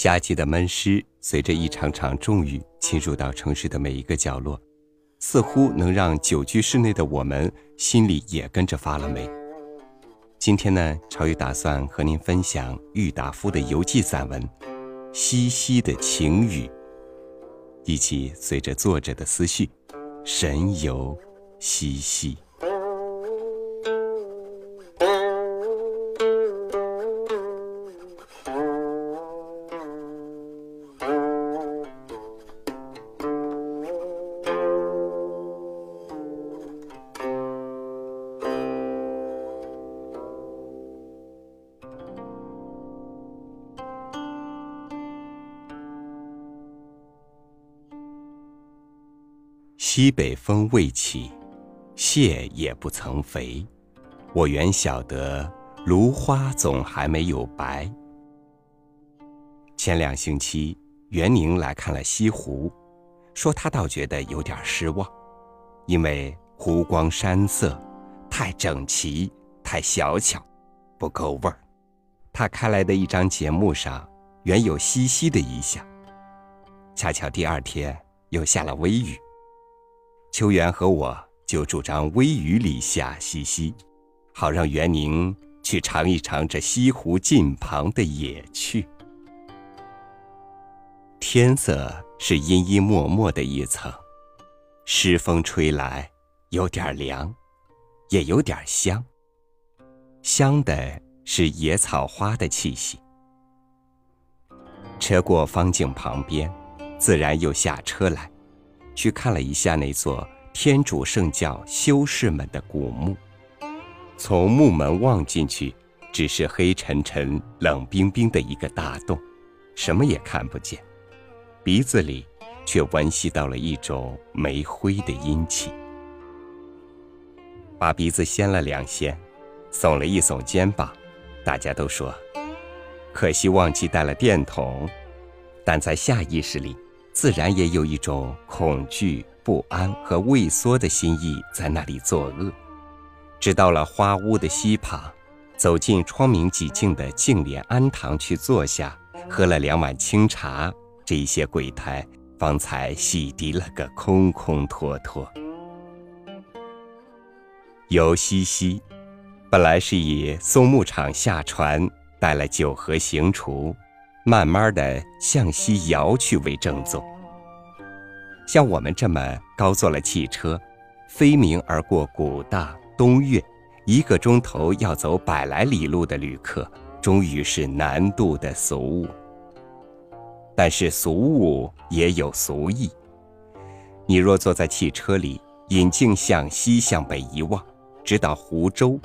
夏季的闷湿，随着一场场重雨侵入到城市的每一个角落，似乎能让久居室内的我们心里也跟着发了霉。今天呢，朝雨打算和您分享郁达夫的游记散文《淅淅的晴雨》，一起随着作者的思绪，神游淅淅。西北风未起，蟹也不曾肥。我原晓得芦花总还没有白。前两星期，袁宁来看了西湖，说他倒觉得有点失望，因为湖光山色太整齐、太小巧，不够味儿。他开来的一张节目上原有淅淅的一下，恰巧第二天又下了微雨。秋元和我就主张微雨里下淅淅，好让袁宁去尝一尝这西湖近旁的野趣。天色是阴阴默默的一层，湿风吹来，有点凉，也有点香。香的是野草花的气息。车过方井旁边，自然又下车来。去看了一下那座天主圣教修士们的古墓，从墓门望进去，只是黑沉沉、冷冰冰的一个大洞，什么也看不见。鼻子里却闻吸到了一种煤灰的阴气，把鼻子掀了两掀，耸了一耸肩膀，大家都说：“可惜忘记带了电筒。”但在下意识里。自然也有一种恐惧、不安和畏缩的心意在那里作恶。直到了花屋的西旁，走进窗明几净的净莲庵堂去坐下，喝了两碗清茶，这些鬼胎方才洗涤了个空空脱脱。游西溪，本来是以松木场下船，带了酒和行厨。慢慢的向西摇去为正宗。像我们这么高坐了汽车，飞鸣而过古大东岳，一个钟头要走百来里路的旅客，终于是难度的俗物。但是俗物也有俗意。你若坐在汽车里，引颈向西向北一望，直到湖州，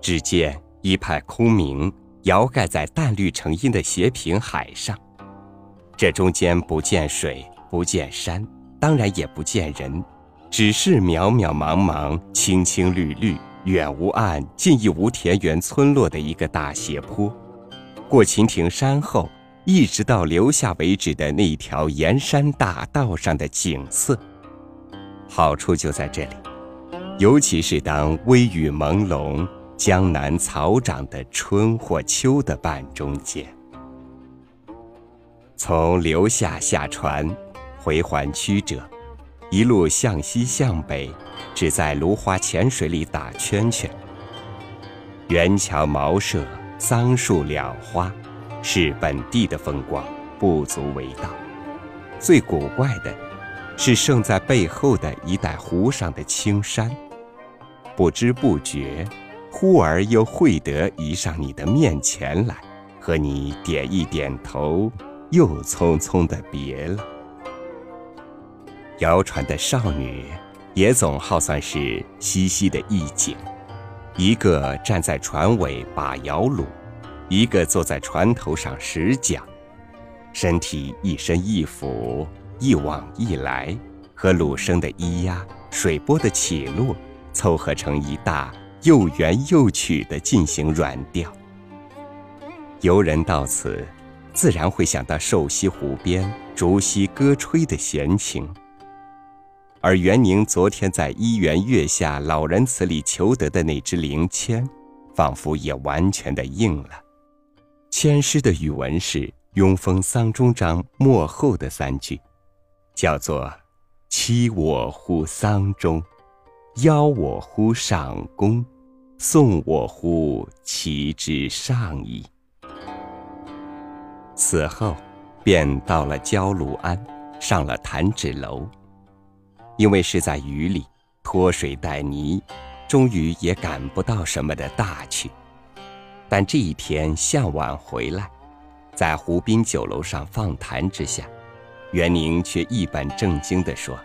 只见一派空明。摇盖在淡绿成荫的斜平海上，这中间不见水，不见山，当然也不见人，只是渺渺茫茫、青青绿绿、远无岸、近亦无田园村落的一个大斜坡。过秦亭山后，一直到留下为止的那一条沿山大道上的景色，好处就在这里，尤其是当微雨朦胧。江南草长的春或秋的半中间，从留下下船，回环曲折，一路向西向北，只在芦花浅水里打圈圈。圆桥茅舍、桑树两花，是本地的风光，不足为道。最古怪的，是胜在背后的一带湖上的青山，不知不觉。忽而又会得移上你的面前来，和你点一点头，又匆匆的别了。谣传的少女，也总好算是西溪的意境。一个站在船尾把摇橹，一个坐在船头上使桨，身体一伸一俯，一往一来，和橹声的咿呀、水波的起落，凑合成一大。又圆又曲的进行软调，游人到此，自然会想到瘦西湖边竹溪歌吹的闲情。而袁宁昨天在一园月下老人祠里求得的那支灵签，仿佛也完全的应了。签诗的语文是：雍风丧钟章末后的三句，叫做“欺我乎丧钟，邀我乎上宫，送我乎其之上矣”。此后，便到了焦鲁庵，上了弹指楼。因为是在雨里，拖水带泥，终于也赶不到什么的大去。但这一天向晚回来，在湖滨酒楼上放谈之下，袁宁却一本正经地说：“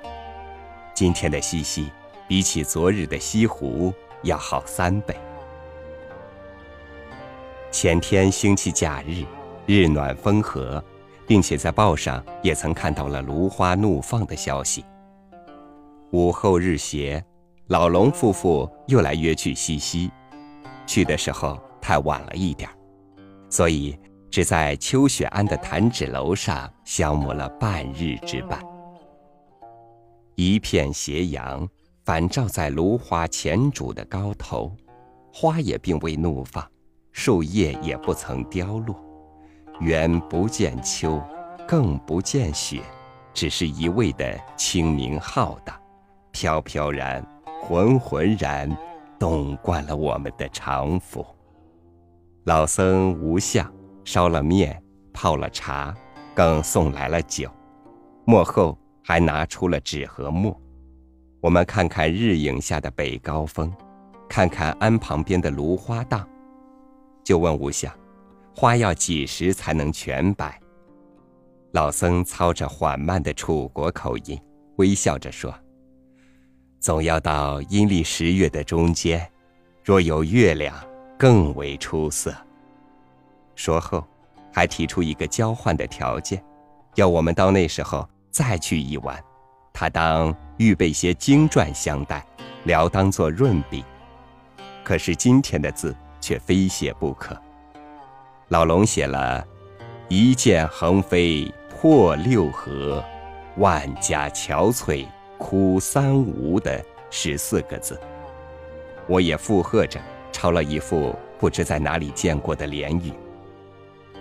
今天的西溪，比起昨日的西湖要好三倍。前天星期假日。”日暖风和，并且在报上也曾看到了芦花怒放的消息。午后日斜，老龙夫妇又来约去西溪，去的时候太晚了一点儿所以只在秋雪庵的弹指楼上消磨了半日之半。一片斜阳反照在芦花前渚的高头，花也并未怒放，树叶也不曾凋落。原不见秋，更不见雪，只是一味的清明浩荡，飘飘然，浑浑然，冻惯了我们的常服。老僧无相烧了面，泡了茶，更送来了酒，幕后还拿出了纸和墨。我们看看日影下的北高峰，看看庵旁边的芦花荡，就问无相。花要几时才能全白？老僧操着缓慢的楚国口音，微笑着说：“总要到阴历十月的中间，若有月亮，更为出色。”说后，还提出一个交换的条件，要我们到那时候再去一晚，他当预备些经传相待，聊当做润笔。可是今天的字却非写不可。老龙写了“一剑横飞破六合，万家憔悴哭三吴”的十四个字，我也附和着抄了一副不知在哪里见过的联语：“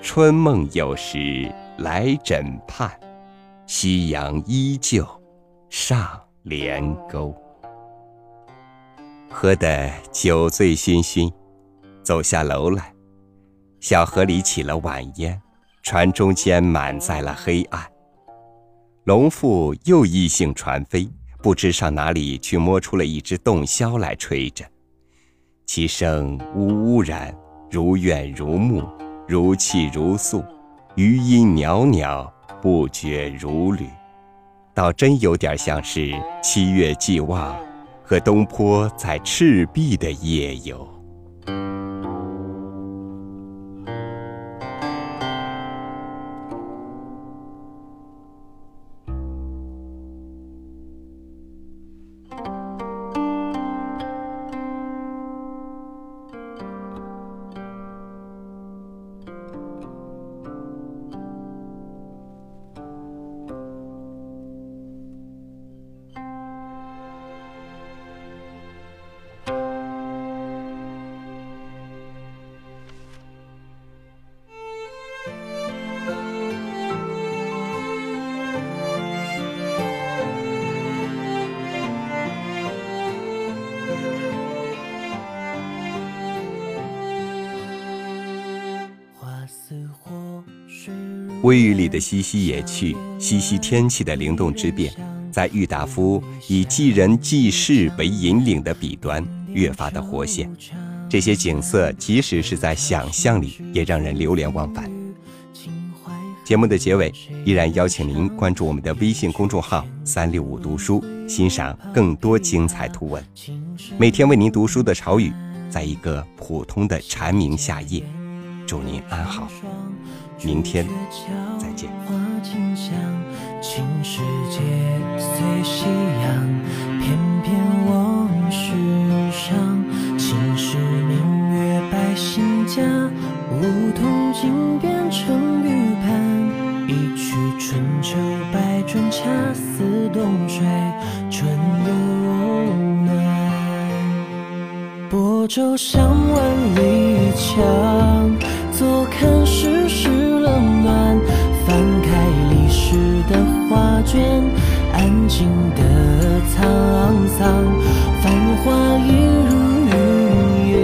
春梦有时来枕畔，夕阳依旧上帘钩。”喝得酒醉醺醺，走下楼来。小河里起了晚烟，船中间满载了黑暗。龙父又意兴传飞，不知上哪里去摸出了一只洞箫来吹着，其声呜呜然，如怨如慕，如泣如诉，余音袅袅，不绝如缕，倒真有点像是七月既望和东坡在赤壁的夜游。微雨里的西溪野趣，西溪天气的灵动之变，在郁达夫以济人济世为引领的笔端越发的活现。这些景色，即使是在想象里，也让人流连忘返。节目的结尾，依然邀请您关注我们的微信公众号“三六五读书”，欣赏更多精彩图文。每天为您读书的朝雨，在一个普通的蝉鸣夏夜，祝您安好。明天再见。花径香青世界随夕阳翩翩往事上青史明月百姓家梧桐竟变成玉盘一曲春秋百转恰似冬水春又暖泊舟上万里江坐看藏，繁华映如云烟，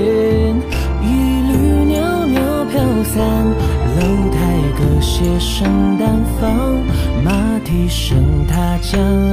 一缕袅袅飘散。楼台歌榭声淡放，马蹄声踏江。